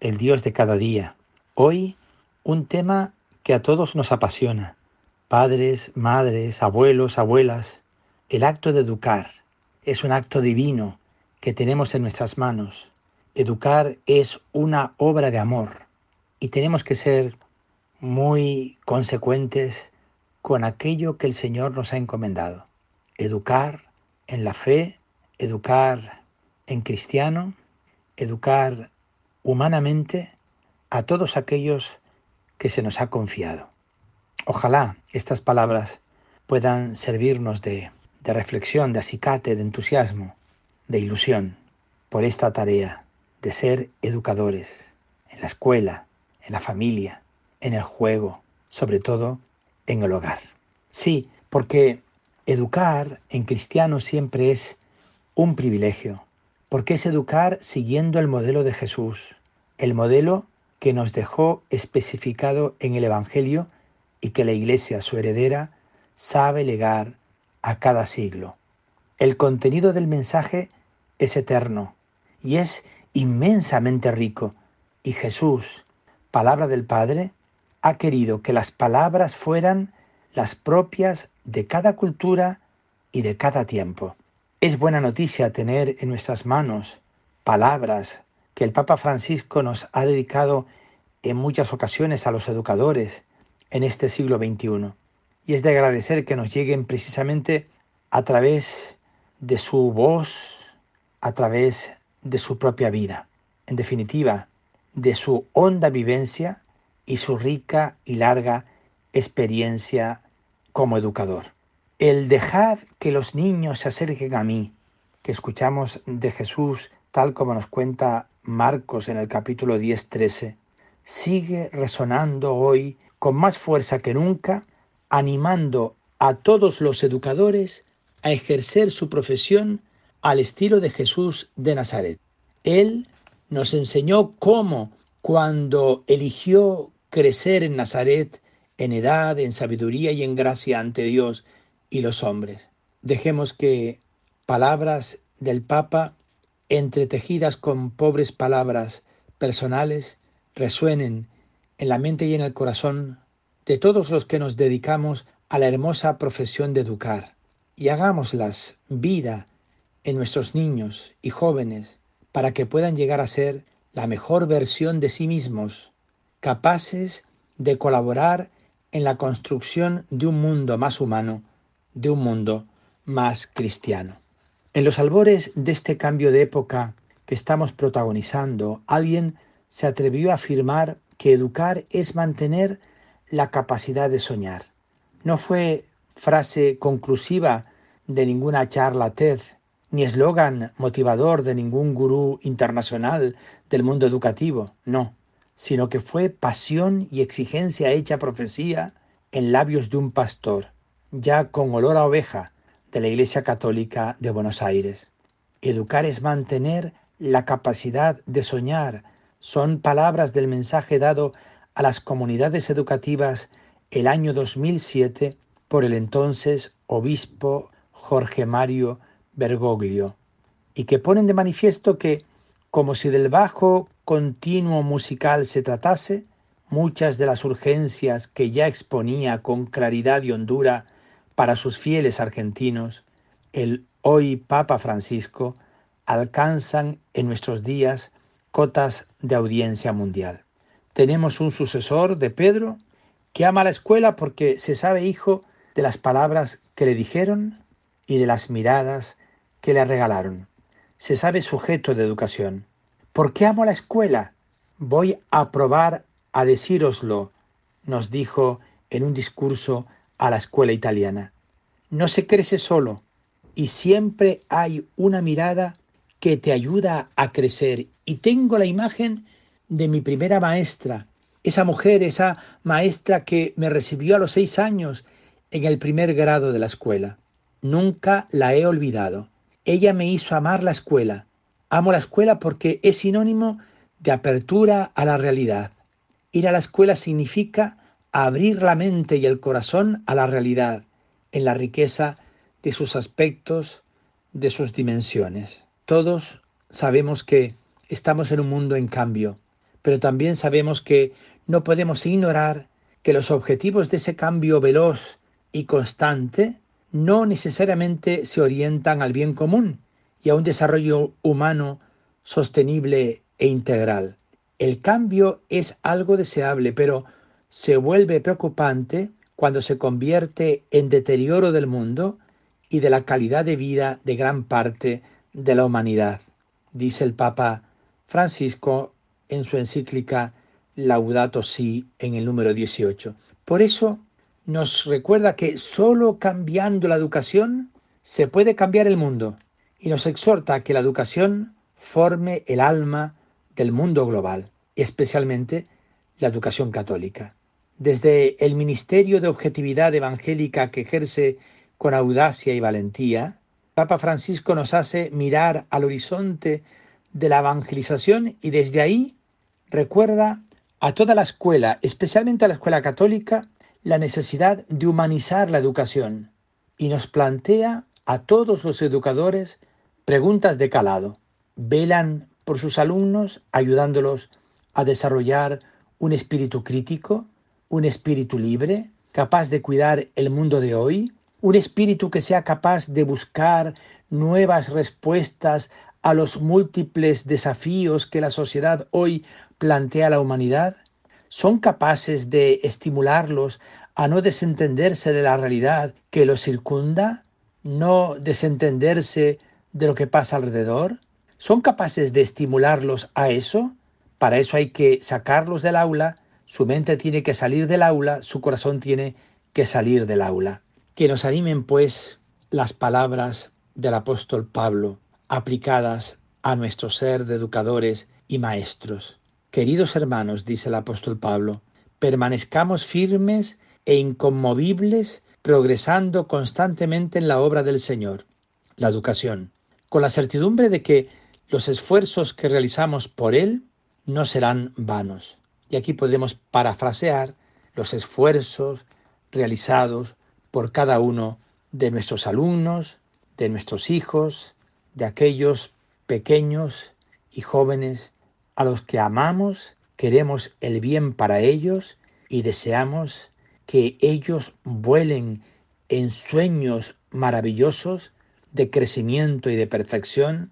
el Dios de cada día. Hoy un tema que a todos nos apasiona. Padres, madres, abuelos, abuelas. El acto de educar es un acto divino que tenemos en nuestras manos. Educar es una obra de amor y tenemos que ser muy consecuentes con aquello que el Señor nos ha encomendado. Educar en la fe, educar en cristiano, educar humanamente a todos aquellos que se nos ha confiado. Ojalá estas palabras puedan servirnos de, de reflexión, de acicate, de entusiasmo, de ilusión por esta tarea de ser educadores en la escuela, en la familia, en el juego, sobre todo en el hogar. Sí, porque educar en cristiano siempre es un privilegio, porque es educar siguiendo el modelo de Jesús, el modelo que nos dejó especificado en el Evangelio y que la Iglesia, su heredera, sabe legar a cada siglo. El contenido del mensaje es eterno y es inmensamente rico, y Jesús, palabra del Padre, ha querido que las palabras fueran las propias de cada cultura y de cada tiempo. Es buena noticia tener en nuestras manos palabras que el Papa Francisco nos ha dedicado en muchas ocasiones a los educadores en este siglo XXI. Y es de agradecer que nos lleguen precisamente a través de su voz, a través de su propia vida. En definitiva, de su honda vivencia y su rica y larga experiencia como educador. El dejar que los niños se acerquen a mí, que escuchamos de Jesús tal como nos cuenta Marcos en el capítulo 10-13, sigue resonando hoy con más fuerza que nunca, animando a todos los educadores a ejercer su profesión al estilo de Jesús de Nazaret. Él nos enseñó cómo, cuando eligió crecer en Nazaret, en edad, en sabiduría y en gracia ante Dios y los hombres. Dejemos que palabras del Papa entretejidas con pobres palabras personales, resuenen en la mente y en el corazón de todos los que nos dedicamos a la hermosa profesión de educar y hagámoslas vida en nuestros niños y jóvenes para que puedan llegar a ser la mejor versión de sí mismos, capaces de colaborar en la construcción de un mundo más humano, de un mundo más cristiano. En los albores de este cambio de época que estamos protagonizando, alguien se atrevió a afirmar que educar es mantener la capacidad de soñar. No fue frase conclusiva de ninguna charla ni eslogan motivador de ningún gurú internacional del mundo educativo, no, sino que fue pasión y exigencia hecha profecía en labios de un pastor, ya con olor a oveja, de la Iglesia Católica de Buenos Aires. Educar es mantener la capacidad de soñar. Son palabras del mensaje dado a las comunidades educativas el año 2007 por el entonces obispo Jorge Mario Bergoglio, y que ponen de manifiesto que, como si del bajo continuo musical se tratase, muchas de las urgencias que ya exponía con claridad y hondura para sus fieles argentinos, el hoy Papa Francisco, alcanzan en nuestros días cotas de audiencia mundial. Tenemos un sucesor de Pedro que ama la escuela porque se sabe hijo de las palabras que le dijeron y de las miradas que le regalaron. Se sabe sujeto de educación. ¿Por qué amo la escuela? Voy a probar a decíroslo, nos dijo en un discurso a la escuela italiana. No se crece solo y siempre hay una mirada que te ayuda a crecer. Y tengo la imagen de mi primera maestra, esa mujer, esa maestra que me recibió a los seis años en el primer grado de la escuela. Nunca la he olvidado. Ella me hizo amar la escuela. Amo la escuela porque es sinónimo de apertura a la realidad. Ir a la escuela significa abrir la mente y el corazón a la realidad, en la riqueza de sus aspectos, de sus dimensiones. Todos sabemos que estamos en un mundo en cambio, pero también sabemos que no podemos ignorar que los objetivos de ese cambio veloz y constante no necesariamente se orientan al bien común y a un desarrollo humano sostenible e integral. El cambio es algo deseable, pero se vuelve preocupante cuando se convierte en deterioro del mundo y de la calidad de vida de gran parte de la humanidad, dice el Papa Francisco en su encíclica Laudato Si en el número 18. Por eso nos recuerda que solo cambiando la educación se puede cambiar el mundo y nos exhorta a que la educación forme el alma del mundo global, especialmente la educación católica. Desde el Ministerio de Objetividad Evangélica que ejerce con audacia y valentía, Papa Francisco nos hace mirar al horizonte de la evangelización y desde ahí recuerda a toda la escuela, especialmente a la escuela católica, la necesidad de humanizar la educación y nos plantea a todos los educadores preguntas de calado. Velan por sus alumnos ayudándolos a desarrollar un espíritu crítico, un espíritu libre, capaz de cuidar el mundo de hoy, un espíritu que sea capaz de buscar nuevas respuestas a los múltiples desafíos que la sociedad hoy plantea a la humanidad? ¿Son capaces de estimularlos a no desentenderse de la realidad que los circunda? ¿No desentenderse de lo que pasa alrededor? ¿Son capaces de estimularlos a eso? Para eso hay que sacarlos del aula, su mente tiene que salir del aula, su corazón tiene que salir del aula. Que nos animen pues las palabras del apóstol Pablo aplicadas a nuestro ser de educadores y maestros. Queridos hermanos, dice el apóstol Pablo, permanezcamos firmes e inconmovibles, progresando constantemente en la obra del Señor, la educación, con la certidumbre de que los esfuerzos que realizamos por Él no serán vanos. Y aquí podemos parafrasear los esfuerzos realizados por cada uno de nuestros alumnos, de nuestros hijos, de aquellos pequeños y jóvenes a los que amamos, queremos el bien para ellos y deseamos que ellos vuelen en sueños maravillosos de crecimiento y de perfección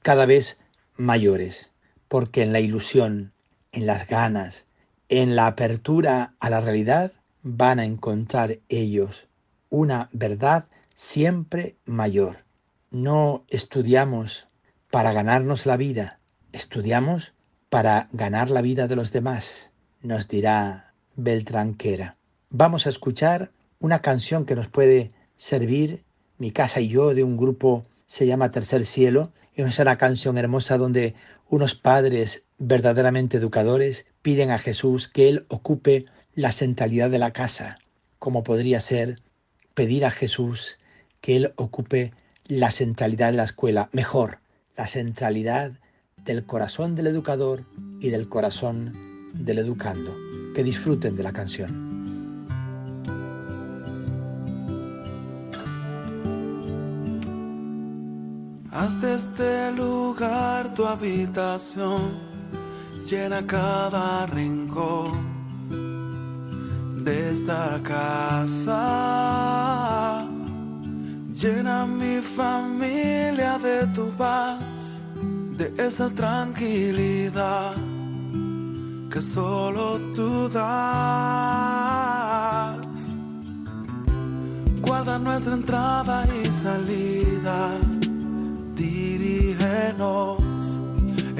cada vez mayores, porque en la ilusión, en las ganas, en la apertura a la realidad, van a encontrar ellos una verdad siempre mayor. No estudiamos para ganarnos la vida, estudiamos para ganar la vida de los demás, nos dirá Beltranquera. Vamos a escuchar una canción que nos puede servir, mi casa y yo, de un grupo, se llama Tercer Cielo, es una canción hermosa donde unos padres verdaderamente educadores piden a Jesús que Él ocupe la centralidad de la casa, como podría ser pedir a Jesús que Él ocupe la centralidad de la escuela, mejor, la centralidad del corazón del educador y del corazón del educando. Que disfruten de la canción. Haz de este lugar tu habitación, llena cada rincón de esta casa. Llena mi familia de tu paz de esa tranquilidad que solo tú das. Guarda nuestra entrada y salida, dirígenos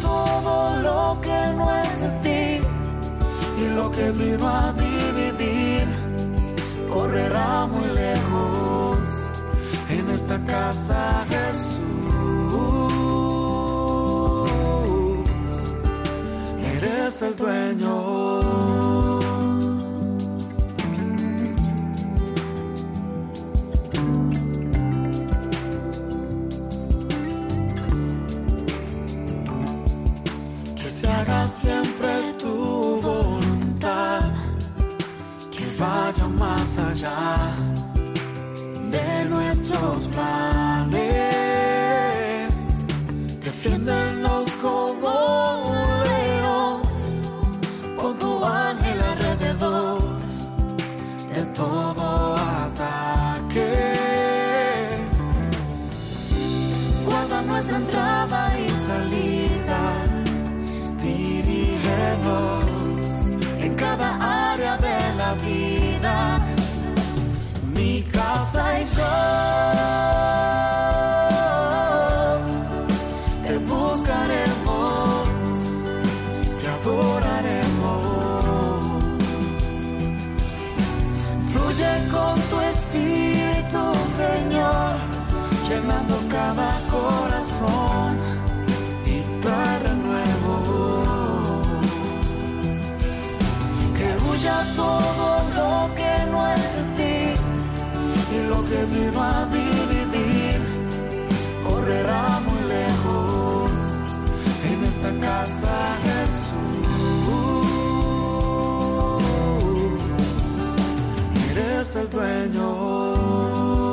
Todo lo que no es de ti y lo que vino a dividir correrá muy lejos en esta casa Jesús. Eres el dueño. Siempre tu voluntad, que vaya más allá de nuestros planes. El dueño.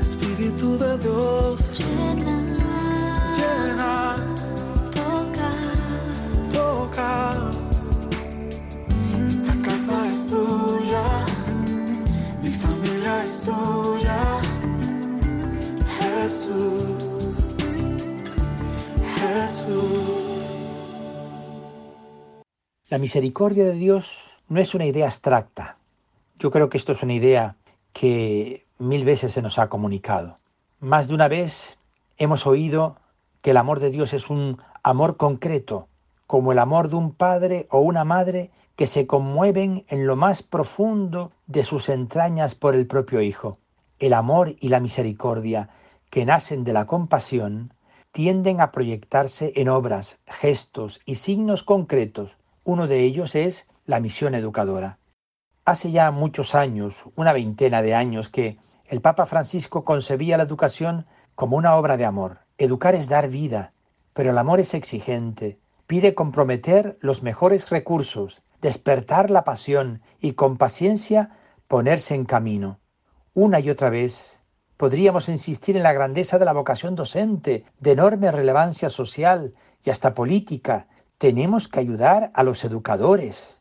Espíritu de Dios. Llena. Llena esta casa es tuya, mi familia es tuya. Jesús, Jesús. La misericordia de Dios no es una idea abstracta. Yo creo que esto es una idea que mil veces se nos ha comunicado. Más de una vez hemos oído que el amor de Dios es un amor concreto, como el amor de un padre o una madre que se conmueven en lo más profundo de sus entrañas por el propio Hijo. El amor y la misericordia que nacen de la compasión tienden a proyectarse en obras, gestos y signos concretos. Uno de ellos es la misión educadora. Hace ya muchos años, una veintena de años, que el Papa Francisco concebía la educación como una obra de amor. Educar es dar vida, pero el amor es exigente, pide comprometer los mejores recursos, despertar la pasión y con paciencia ponerse en camino. Una y otra vez podríamos insistir en la grandeza de la vocación docente, de enorme relevancia social y hasta política. Tenemos que ayudar a los educadores,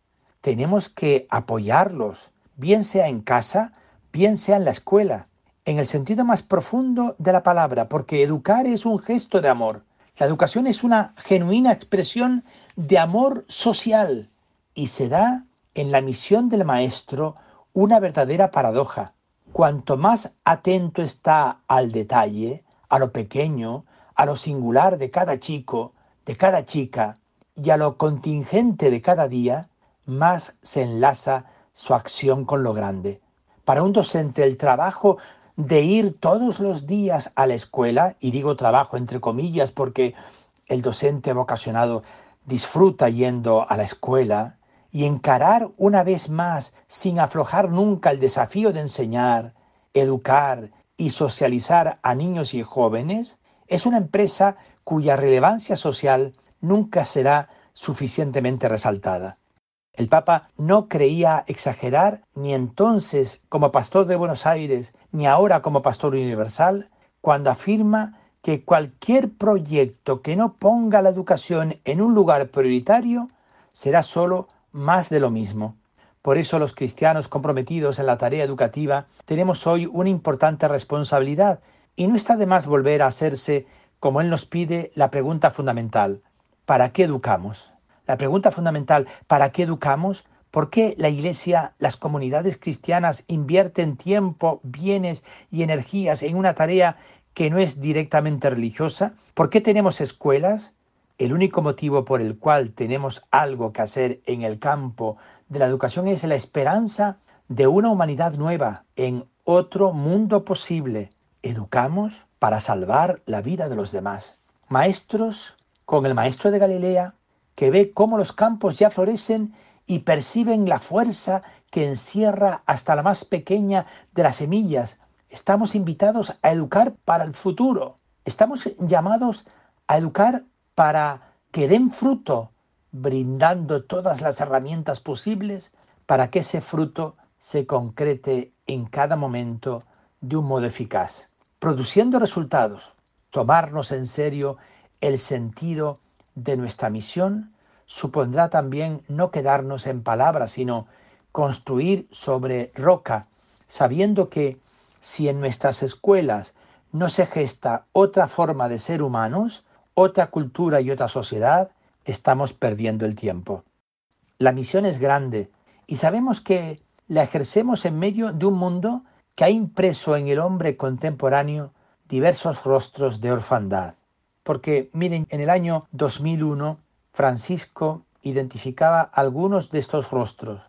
tenemos que apoyarlos, bien sea en casa, bien sea en la escuela, en el sentido más profundo de la palabra, porque educar es un gesto de amor. La educación es una genuina expresión de amor social y se da en la misión del maestro una verdadera paradoja. Cuanto más atento está al detalle, a lo pequeño, a lo singular de cada chico, de cada chica y a lo contingente de cada día, más se enlaza su acción con lo grande. Para un docente el trabajo de ir todos los días a la escuela, y digo trabajo entre comillas porque el docente vocacionado disfruta yendo a la escuela, y encarar una vez más, sin aflojar nunca el desafío de enseñar, educar y socializar a niños y jóvenes, es una empresa cuya relevancia social nunca será suficientemente resaltada. El Papa no creía exagerar ni entonces como pastor de Buenos Aires, ni ahora como pastor universal, cuando afirma que cualquier proyecto que no ponga la educación en un lugar prioritario será solo más de lo mismo. Por eso los cristianos comprometidos en la tarea educativa tenemos hoy una importante responsabilidad y no está de más volver a hacerse, como Él nos pide, la pregunta fundamental, ¿para qué educamos? La pregunta fundamental, ¿para qué educamos? ¿Por qué la Iglesia, las comunidades cristianas invierten tiempo, bienes y energías en una tarea que no es directamente religiosa? ¿Por qué tenemos escuelas? El único motivo por el cual tenemos algo que hacer en el campo de la educación es la esperanza de una humanidad nueva, en otro mundo posible. Educamos para salvar la vida de los demás. Maestros, con el maestro de Galilea, que ve cómo los campos ya florecen y perciben la fuerza que encierra hasta la más pequeña de las semillas. Estamos invitados a educar para el futuro. Estamos llamados a educar para que den fruto, brindando todas las herramientas posibles para que ese fruto se concrete en cada momento de un modo eficaz, produciendo resultados. Tomarnos en serio el sentido de nuestra misión supondrá también no quedarnos en palabras, sino construir sobre roca, sabiendo que si en nuestras escuelas no se gesta otra forma de ser humanos, otra cultura y otra sociedad, estamos perdiendo el tiempo. La misión es grande y sabemos que la ejercemos en medio de un mundo que ha impreso en el hombre contemporáneo diversos rostros de orfandad. Porque miren, en el año 2001 Francisco identificaba algunos de estos rostros.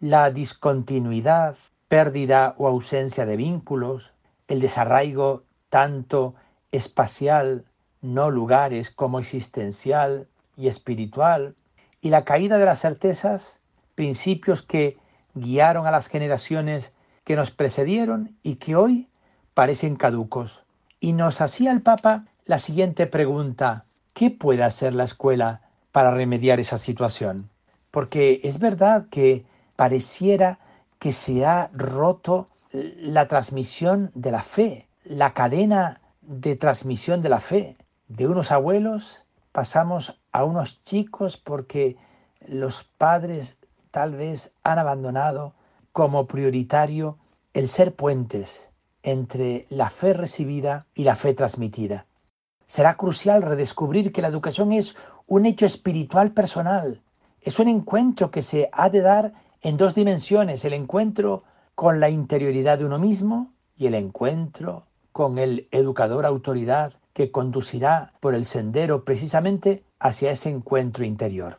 La discontinuidad, pérdida o ausencia de vínculos, el desarraigo tanto espacial, no lugares, como existencial y espiritual, y la caída de las certezas, principios que guiaron a las generaciones que nos precedieron y que hoy parecen caducos. Y nos hacía el Papa la siguiente pregunta, ¿qué puede hacer la escuela para remediar esa situación. Porque es verdad que pareciera que se ha roto la transmisión de la fe, la cadena de transmisión de la fe. De unos abuelos pasamos a unos chicos porque los padres tal vez han abandonado como prioritario el ser puentes entre la fe recibida y la fe transmitida. Será crucial redescubrir que la educación es un hecho espiritual personal. Es un encuentro que se ha de dar en dos dimensiones, el encuentro con la interioridad de uno mismo y el encuentro con el educador autoridad que conducirá por el sendero precisamente hacia ese encuentro interior.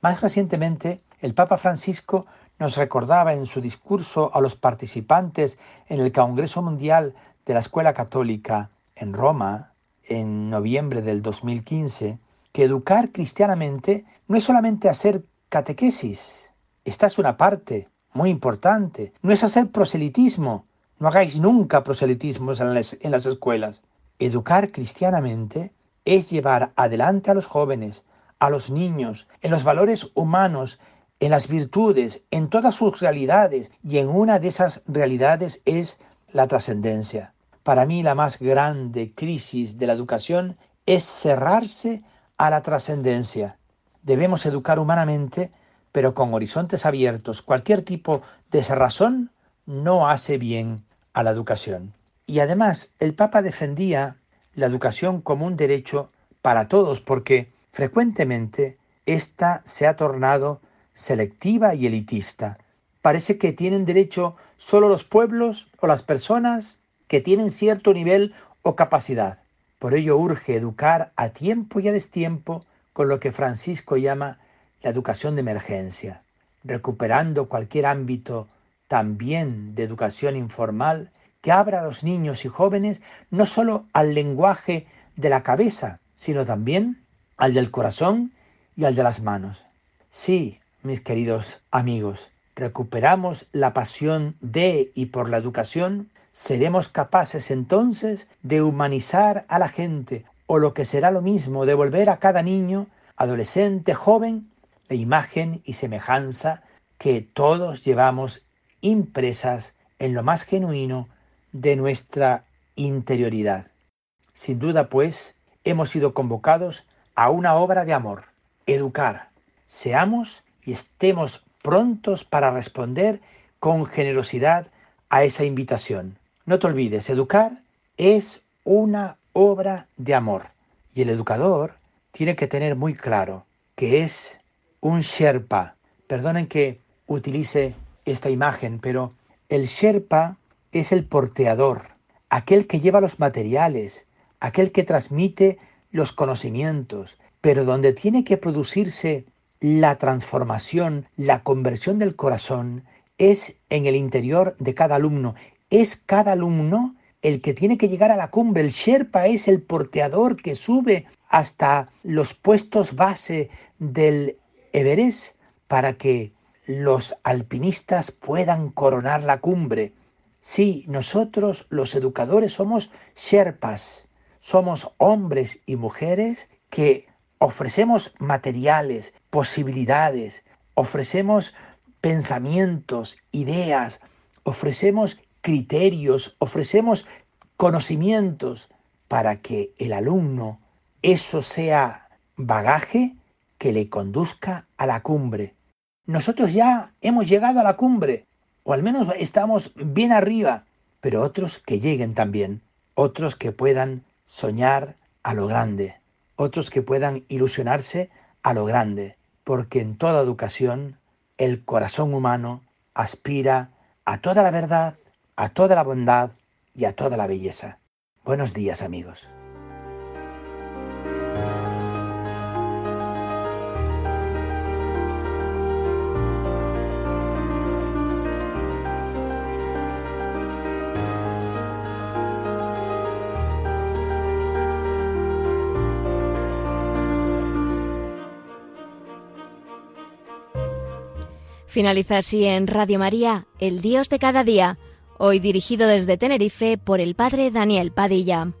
Más recientemente, el Papa Francisco nos recordaba en su discurso a los participantes en el Congreso Mundial de la Escuela Católica en Roma en noviembre del 2015 que educar cristianamente no es solamente hacer catequesis, esta es una parte muy importante, no es hacer proselitismo, no hagáis nunca proselitismos en las, en las escuelas. Educar cristianamente es llevar adelante a los jóvenes, a los niños, en los valores humanos, en las virtudes, en todas sus realidades, y en una de esas realidades es la trascendencia. Para mí la más grande crisis de la educación es cerrarse a la trascendencia. Debemos educar humanamente, pero con horizontes abiertos. Cualquier tipo de razón no hace bien a la educación. Y además, el Papa defendía la educación como un derecho para todos, porque frecuentemente ésta se ha tornado selectiva y elitista. Parece que tienen derecho solo los pueblos o las personas que tienen cierto nivel o capacidad. Por ello urge educar a tiempo y a destiempo con lo que Francisco llama la educación de emergencia, recuperando cualquier ámbito también de educación informal que abra a los niños y jóvenes no solo al lenguaje de la cabeza, sino también al del corazón y al de las manos. Sí, mis queridos amigos, recuperamos la pasión de y por la educación seremos capaces entonces de humanizar a la gente, o lo que será lo mismo, de volver a cada niño, adolescente, joven, la imagen y semejanza que todos llevamos impresas en lo más genuino de nuestra interioridad. Sin duda, pues, hemos sido convocados a una obra de amor, educar. Seamos y estemos prontos para responder con generosidad a esa invitación. No te olvides, educar es una obra de amor y el educador tiene que tener muy claro que es un Sherpa. Perdonen que utilice esta imagen, pero el Sherpa es el porteador, aquel que lleva los materiales, aquel que transmite los conocimientos, pero donde tiene que producirse la transformación, la conversión del corazón, es en el interior de cada alumno. Es cada alumno el que tiene que llegar a la cumbre. El Sherpa es el porteador que sube hasta los puestos base del Everest para que los alpinistas puedan coronar la cumbre. Sí, nosotros los educadores somos Sherpas, somos hombres y mujeres que ofrecemos materiales, posibilidades, ofrecemos pensamientos, ideas, ofrecemos criterios, ofrecemos conocimientos para que el alumno eso sea bagaje que le conduzca a la cumbre. Nosotros ya hemos llegado a la cumbre, o al menos estamos bien arriba, pero otros que lleguen también, otros que puedan soñar a lo grande, otros que puedan ilusionarse a lo grande, porque en toda educación el corazón humano aspira a toda la verdad, a toda la bondad y a toda la belleza. Buenos días amigos. Finaliza así en Radio María, El Dios de cada día, hoy dirigido desde Tenerife por el Padre Daniel Padilla.